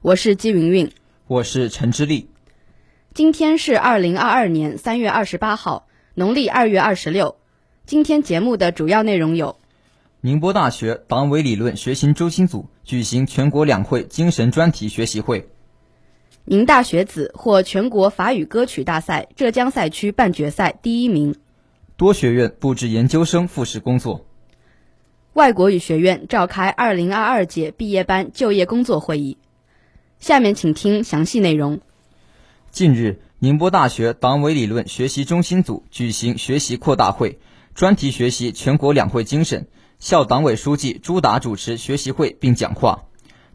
我是姬云云，我是陈之丽。今天是二零二二年三月二十八号，农历二月二十六。今天节目的主要内容有：宁波大学党委理论学习中心组举行全国两会精神专题学习会。宁大学子获全国法语歌曲大赛浙江赛区半决赛第一名。多学院布置研究生复试工作。外国语学院召开二零二二届毕业班就业工作会议。下面请听详细内容。近日，宁波大学党委理论学习中心组举行学习扩大会，专题学习全国两会精神。校党委书记朱达主持学习会并讲话。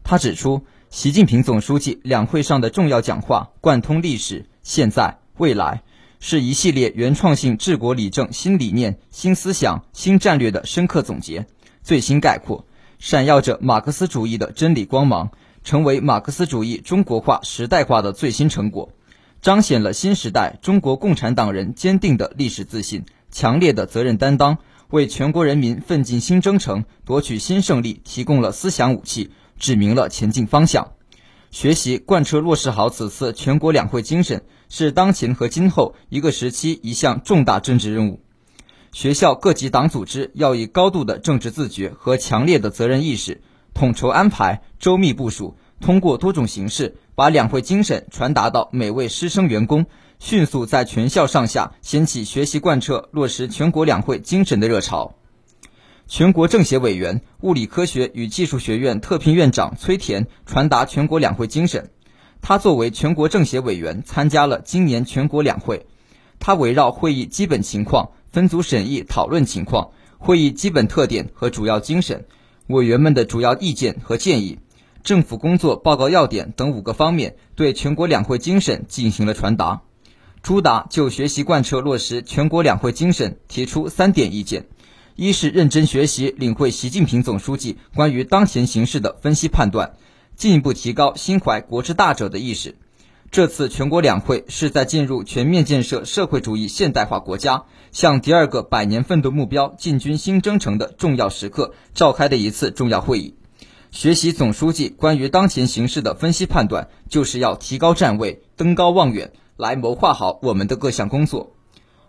他指出。习近平总书记两会上的重要讲话贯通历史、现在、未来，是一系列原创性治国理政新理念、新思想、新战略的深刻总结、最新概括，闪耀着马克思主义的真理光芒，成为马克思主义中国化时代化的最新成果，彰显了新时代中国共产党人坚定的历史自信、强烈的责任担当，为全国人民奋进新征程、夺取新胜利提供了思想武器。指明了前进方向，学习贯彻落实好此次全国两会精神，是当前和今后一个时期一项重大政治任务。学校各级党组织要以高度的政治自觉和强烈的责任意识，统筹安排、周密部署，通过多种形式把两会精神传达到每位师生员工，迅速在全校上下掀起学习贯彻落实全国两会精神的热潮。全国政协委员、物理科学与技术学院特聘院长崔田传达全国两会精神。他作为全国政协委员，参加了今年全国两会。他围绕会议基本情况、分组审议讨论情况、会议基本特点和主要精神、委员们的主要意见和建议、政府工作报告要点等五个方面，对全国两会精神进行了传达。朱达就学习贯彻落实全国两会精神提出三点意见。一是认真学习领会习近平总书记关于当前形势的分析判断，进一步提高心怀国之大者的意识。这次全国两会是在进入全面建设社会主义现代化国家、向第二个百年奋斗目标进军新征程的重要时刻召开的一次重要会议。学习总书记关于当前形势的分析判断，就是要提高站位、登高望远，来谋划好我们的各项工作。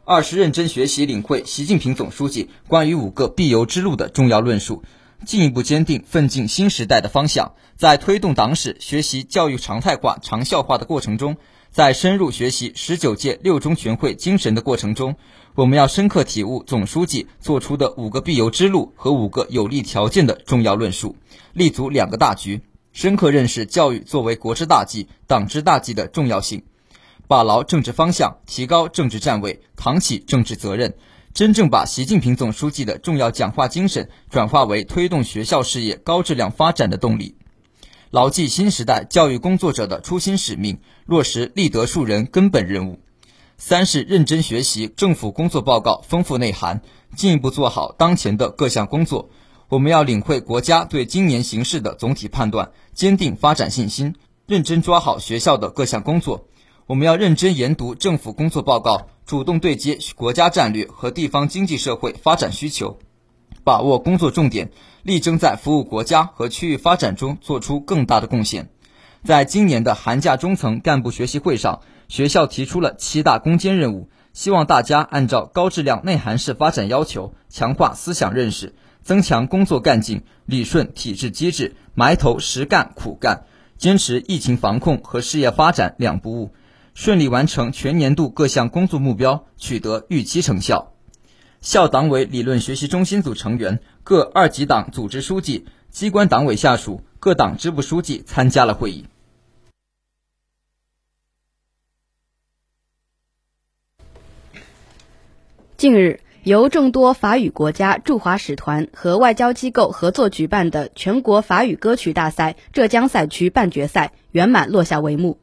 二是认真学习领会习近平总书记关于五个必由之路的重要论述，进一步坚定奋进新时代的方向。在推动党史学习教育常态化、长效化的过程中，在深入学习十九届六中全会精神的过程中，我们要深刻体悟总书记作出的五个必由之路和五个有利条件的重要论述，立足两个大局，深刻认识教育作为国之大计、党之大计的重要性。把牢政治方向，提高政治站位，扛起政治责任，真正把习近平总书记的重要讲话精神转化为推动学校事业高质量发展的动力，牢记新时代教育工作者的初心使命，落实立德树人根本任务。三是认真学习政府工作报告丰富内涵，进一步做好当前的各项工作。我们要领会国家对今年形势的总体判断，坚定发展信心，认真抓好学校的各项工作。我们要认真研读政府工作报告，主动对接国家战略和地方经济社会发展需求，把握工作重点，力争在服务国家和区域发展中做出更大的贡献。在今年的寒假中层干部学习会上，学校提出了七大攻坚任务，希望大家按照高质量内涵式发展要求，强化思想认识，增强工作干劲，理顺体制机制，埋头实干苦干，坚持疫情防控和事业发展两不误。顺利完成全年度各项工作目标，取得预期成效。校党委理论学习中心组成员、各二级党组织书记、机关党委下属、各党支部书记参加了会议。近日，由众多法语国家驻华使团和外交机构合作举办的全国法语歌曲大赛浙江赛区半决赛圆满落下帷幕。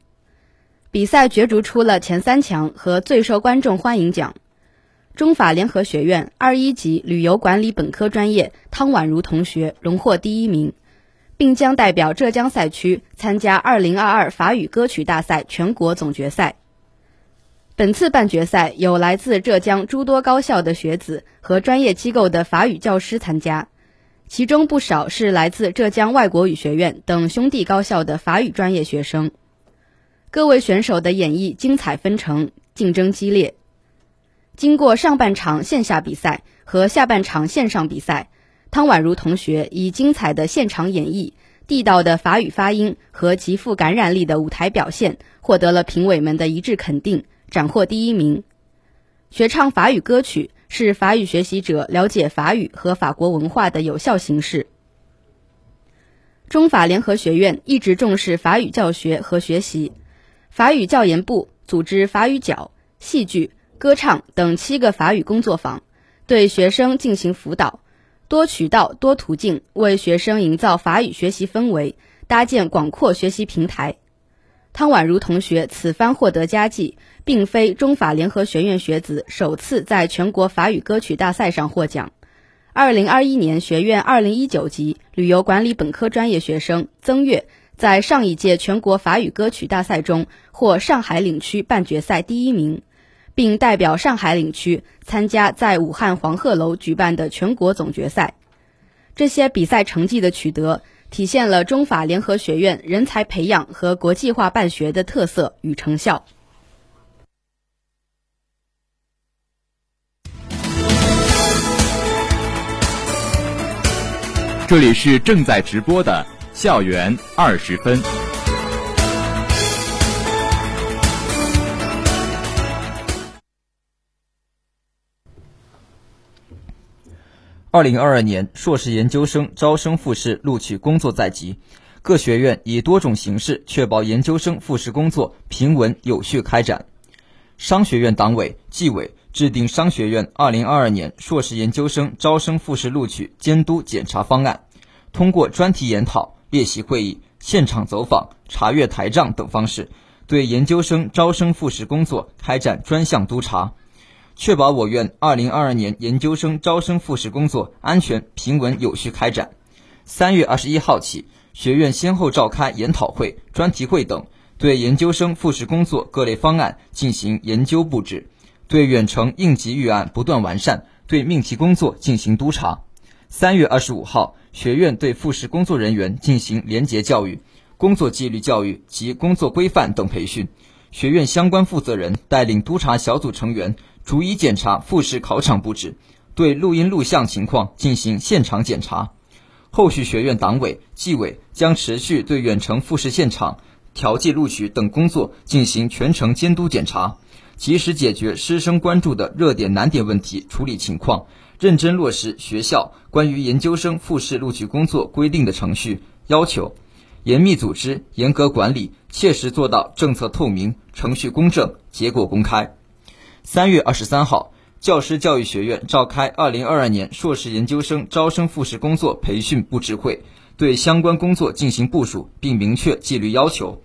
比赛角逐出了前三强和最受观众欢迎奖。中法联合学院二一级旅游管理本科专业汤婉如同学荣获第一名，并将代表浙江赛区参加二零二二法语歌曲大赛全国总决赛。本次半决赛有来自浙江诸多高校的学子和专业机构的法语教师参加，其中不少是来自浙江外国语学院等兄弟高校的法语专业学生。各位选手的演绎精彩纷呈，竞争激烈。经过上半场线下比赛和下半场线上比赛，汤宛如同学以精彩的现场演绎、地道的法语发音和极富感染力的舞台表现，获得了评委们的一致肯定。斩获第一名。学唱法语歌曲是法语学习者了解法语和法国文化的有效形式。中法联合学院一直重视法语教学和学习，法语教研部组织法语角、戏剧、歌唱等七个法语工作坊，对学生进行辅导，多渠道、多途径为学生营造法语学习氛围，搭建广阔学习平台。汤宛如同学此番获得佳绩，并非中法联合学院学子首次在全国法语歌曲大赛上获奖。二零二一年学院二零一九级旅游管理本科专业学生曾月，在上一届全国法语歌曲大赛中获上海领区半决赛第一名，并代表上海领区参加在武汉黄鹤楼举办的全国总决赛。这些比赛成绩的取得。体现了中法联合学院人才培养和国际化办学的特色与成效。这里是正在直播的校园二十分。二零二二年硕士研究生招生复试录取工作在即，各学院以多种形式确保研究生复试工作平稳有序开展。商学院党委纪委制定商学院二零二二年硕士研究生招生复试录取监督检查方案，通过专题研讨、列席会议、现场走访、查阅台账等方式，对研究生招生复试工作开展专项督查。确保我院二零二二年研究生招生复试工作安全、平稳、有序开展。三月二十一号起，学院先后召开研讨会、专题会等，对研究生复试工作各类方案进行研究布置，对远程应急预案不断完善，对命题工作进行督查。三月二十五号，学院对复试工作人员进行廉洁教育、工作纪律教育及工作规范等培训。学院相关负责人带领督查小组成员。逐一检查复试考场布置，对录音录像情况进行现场检查。后续学院党委纪委将持续对远程复试现场、调剂录取等工作进行全程监督检查，及时解决师生关注的热点难点问题处理情况，认真落实学校关于研究生复试录取工作规定的程序要求，严密组织、严格管理，切实做到政策透明、程序公正、结果公开。三月二十三号，教师教育学院召开二零二二年硕士研究生招生复试工作培训布置会，对相关工作进行部署，并明确纪律要求。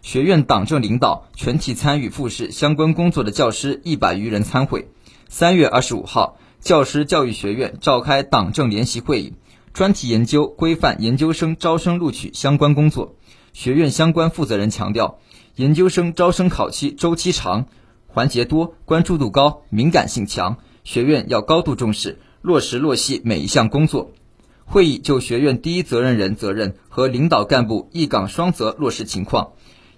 学院党政领导全体参与复试相关工作的教师一百余人参会。三月二十五号，教师教育学院召开党政联席会议，专题研究规范研究生招生录取相关工作。学院相关负责人强调，研究生招生考期周期长。环节多，关注度高，敏感性强，学院要高度重视，落实落细每一项工作。会议就学院第一责任人责任和领导干部一岗双责落实情况，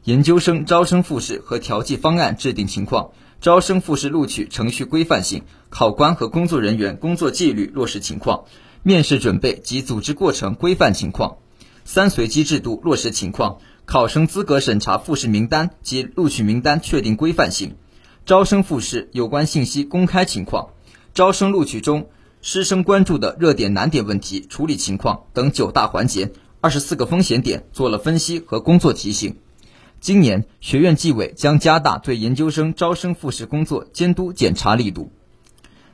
研究生招生复试和调剂方案制定情况，招生复试录取程序规范性，考官和工作人员工作纪律落实情况，面试准备及组织过程规范情况，三随机制度落实情况，考生资格审查复试名单及录取名单确定规范性。招生复试有关信息公开情况，招生录取中师生关注的热点难点问题处理情况等九大环节、二十四个风险点做了分析和工作提醒。今年学院纪委将加大对研究生招生复试工作监督检查力度。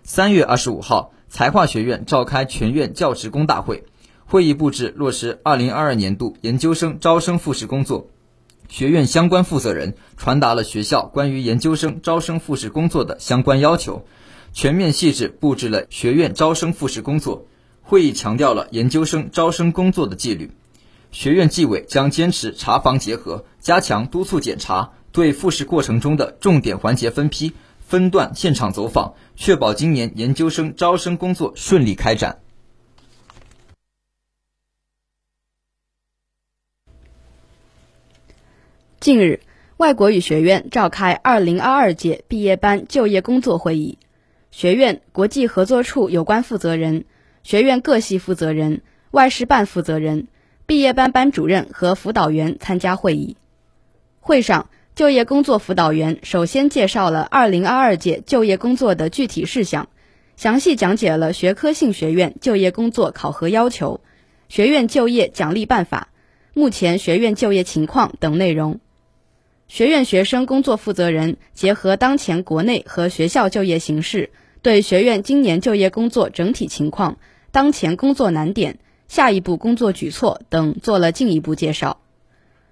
三月二十五号，财化学院召开全院教职工大会，会议布置落实二零二二年度研究生招生复试工作。学院相关负责人传达了学校关于研究生招生复试工作的相关要求，全面细致布置了学院招生复试工作。会议强调了研究生招生工作的纪律，学院纪委将坚持查房结合，加强督促检查，对复试过程中的重点环节分批、分段现场走访，确保今年研究生招生工作顺利开展。近日，外国语学院召开二零二二届毕业班就业工作会议，学院国际合作处有关负责人。学院各系负责人、外事办负责人、毕业班班主任和辅导员参加会议。会上，就业工作辅导员首先介绍了2022届就业工作的具体事项，详细讲解了学科性学院就业工作考核要求、学院就业奖励办法、目前学院就业情况等内容。学院学生工作负责人结合当前国内和学校就业形势，对学院今年就业工作整体情况。当前工作难点、下一步工作举措等做了进一步介绍。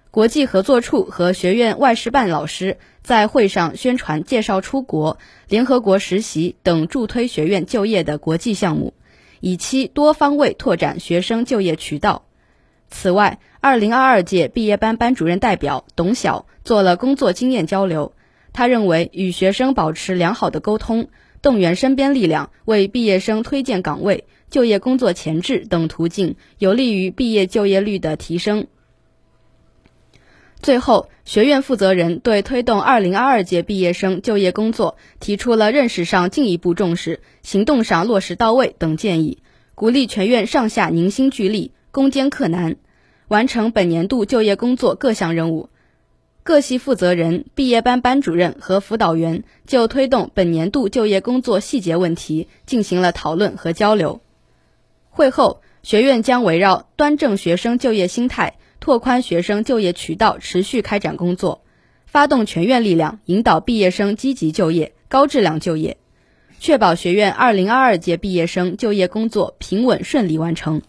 国际合作处和学院外事办老师在会上宣传介绍出国、联合国实习等助推学院就业的国际项目，以期多方位拓展学生就业渠道。此外，二零二二届毕业班班主任代表董晓做了工作经验交流。他认为，与学生保持良好的沟通，动员身边力量，为毕业生推荐岗位。就业工作前置等途径，有利于毕业就业率的提升。最后，学院负责人对推动2022届毕业生就业工作提出了认识上进一步重视、行动上落实到位等建议，鼓励全院上下凝心聚力、攻坚克难，完成本年度就业工作各项任务。各系负责人、毕业班班主任和辅导员就推动本年度就业工作细节问题进行了讨论和交流。会后，学院将围绕端正学生就业心态、拓宽学生就业渠道持续开展工作，发动全院力量引导毕业生积极就业、高质量就业，确保学院2022届毕业生就业工作平稳顺利完成。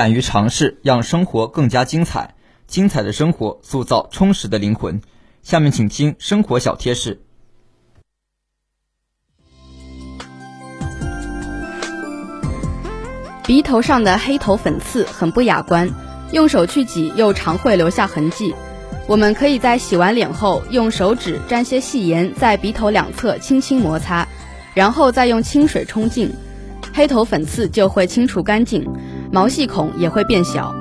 敢于尝试，让生活更加精彩。精彩的生活塑造充实的灵魂。下面请听生活小贴士。鼻头上的黑头粉刺很不雅观，用手去挤又常会留下痕迹。我们可以在洗完脸后，用手指沾些细盐，在鼻头两侧轻轻摩擦，然后再用清水冲净，黑头粉刺就会清除干净。毛细孔也会变小。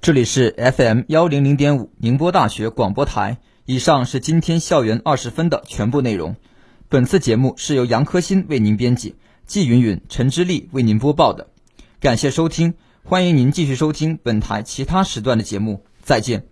这里是 FM 幺零零点五宁波大学广播台。以上是今天校园二十分的全部内容。本次节目是由杨科新为您编辑，季云云、陈之丽为您播报的。感谢收听，欢迎您继续收听本台其他时段的节目。再见。